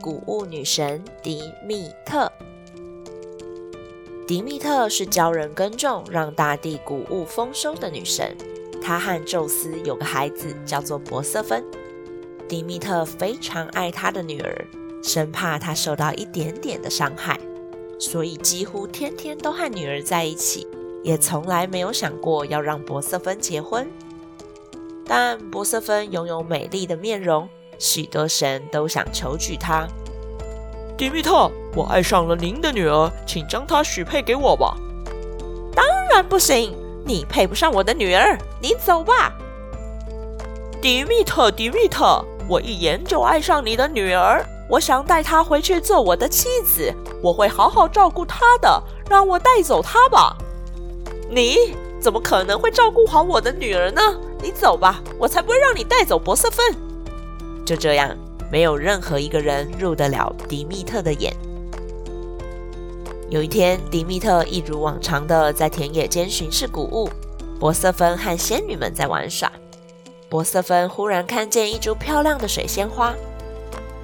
谷物女神迪蜜特，迪蜜特是教人耕种，让大地谷物丰收的女神。她和宙斯有个孩子，叫做柏瑟芬。迪密特非常爱她的女儿，生怕她受到一点点的伤害，所以几乎天天都和女儿在一起，也从来没有想过要让柏瑟芬结婚。但柏瑟芬拥有美丽的面容，许多神都想求娶她。迪米特，我爱上了您的女儿，请将她许配给我吧。当然不行，你配不上我的女儿，你走吧。迪米特，迪米特，我一眼就爱上你的女儿，我想带她回去做我的妻子，我会好好照顾她的，让我带走她吧。你怎么可能会照顾好我的女儿呢？你走吧，我才不会让你带走博瑟芬。就这样，没有任何一个人入得了迪密特的眼。有一天，迪密特一如往常的在田野间巡视谷物，柏瑟芬和仙女们在玩耍。柏瑟芬忽然看见一株漂亮的水仙花，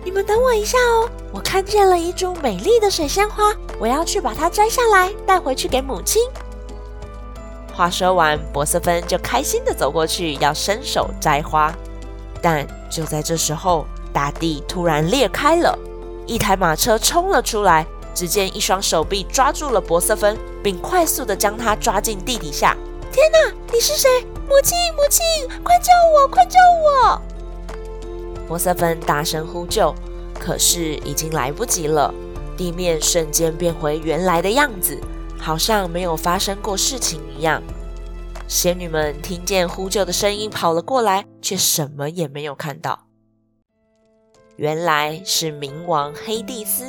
你们等我一下哦，我看见了一株美丽的水仙花，我要去把它摘下来，带回去给母亲。话说完，博瑟芬就开心的走过去，要伸手摘花。但就在这时候，大地突然裂开了，一台马车冲了出来。只见一双手臂抓住了柏瑟芬，并快速的将他抓进地底下。天哪，你是谁？母亲，母亲，快救我，快救我！柏瑟芬大声呼救，可是已经来不及了。地面瞬间变回原来的样子。好像没有发生过事情一样。仙女们听见呼救的声音跑了过来，却什么也没有看到。原来是冥王黑帝斯，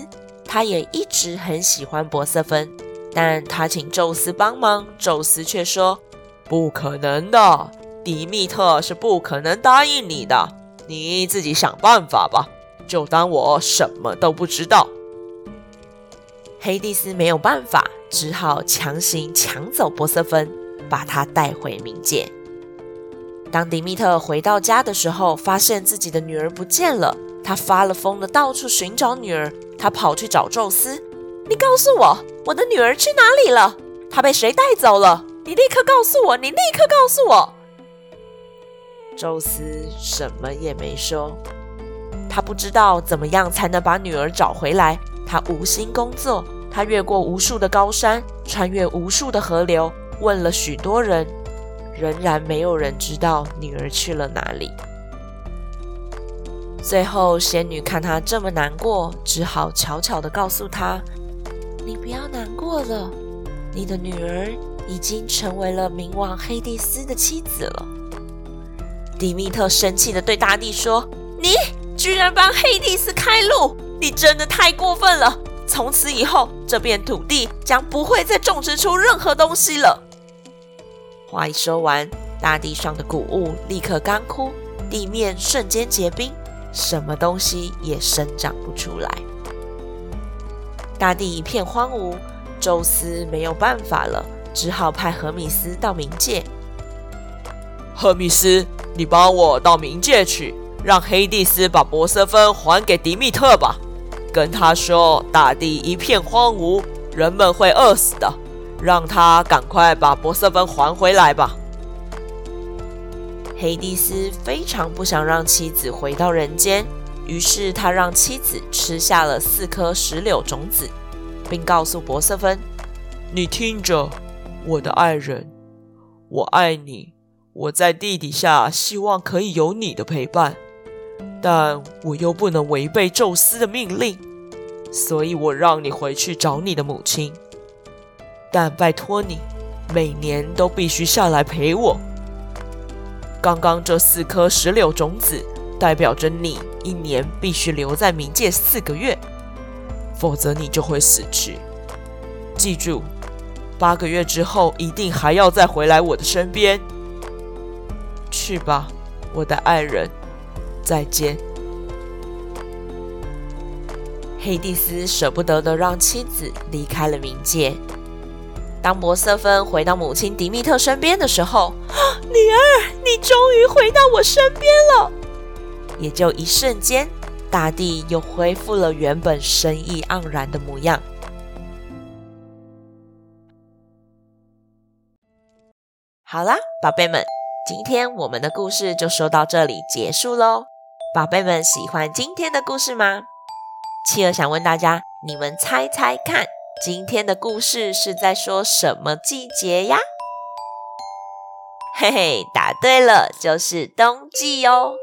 他也一直很喜欢柏瑟芬，但他请宙斯帮忙，宙斯却说：“不可能的，迪密特是不可能答应你的，你自己想办法吧，就当我什么都不知道。”黑帝斯没有办法。只好强行抢走柏瑟芬，把她带回冥界。当迪米特回到家的时候，发现自己的女儿不见了。他发了疯的到处寻找女儿。他跑去找宙斯：“你告诉我，我的女儿去哪里了？她被谁带走了？你立刻告诉我！你立刻告诉我！”宙斯什么也没说。他不知道怎么样才能把女儿找回来。他无心工作。他越过无数的高山，穿越无数的河流，问了许多人，仍然没有人知道女儿去了哪里。最后，仙女看他这么难过，只好悄悄地告诉他：“你不要难过了，你的女儿已经成为了冥王黑帝斯的妻子了。”迪密特生气地对大地说：“你居然帮黑帝斯开路，你真的太过分了！”从此以后，这片土地将不会再种植出任何东西了。话一说完，大地上的谷物立刻干枯，地面瞬间结冰，什么东西也生长不出来。大地一片荒芜，宙斯没有办法了，只好派赫米斯到冥界。赫米斯，你帮我到冥界去，让黑帝斯把柏瑟芬还给迪密特吧。跟他说：“大地一片荒芜，人们会饿死的。让他赶快把柏瑟芬还回来吧。”黑帝斯非常不想让妻子回到人间，于是他让妻子吃下了四颗石榴种子，并告诉柏瑟芬：“你听着，我的爱人，我爱你。我在地底下，希望可以有你的陪伴。”但我又不能违背宙斯的命令，所以我让你回去找你的母亲。但拜托你，每年都必须下来陪我。刚刚这四颗石榴种子代表着你一年必须留在冥界四个月，否则你就会死去。记住，八个月之后一定还要再回来我的身边。去吧，我的爱人，再见。黑蒂斯舍不得的让妻子离开了冥界。当博瑟芬回到母亲迪密特身边的时候，女儿，你终于回到我身边了。也就一瞬间，大地又恢复了原本生意盎然的模样。好啦，宝贝们，今天我们的故事就说到这里结束喽。宝贝们喜欢今天的故事吗？企鹅想问大家，你们猜猜看，今天的故事是在说什么季节呀？嘿嘿，答对了，就是冬季哦。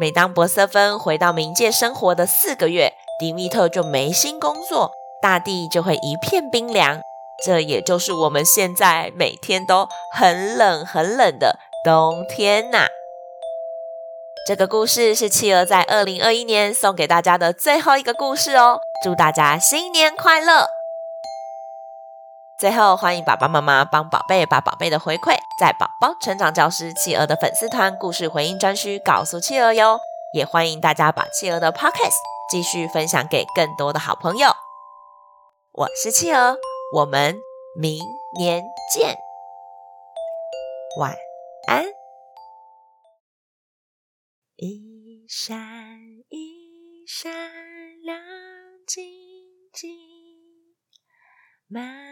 每当博瑟芬回到冥界生活的四个月，迪密特就没心工作，大地就会一片冰凉。这也就是我们现在每天都很冷很冷的冬天呐。这个故事是企鹅在二零二一年送给大家的最后一个故事哦，祝大家新年快乐！最后，欢迎爸爸妈妈帮宝贝把宝贝的回馈在宝宝成长教师企鹅的粉丝团故事回应专区告诉企鹅哟，也欢迎大家把企鹅的 Podcast 继续分享给更多的好朋友。我是企鹅，我们明年见，晚安。一闪一闪亮晶晶，满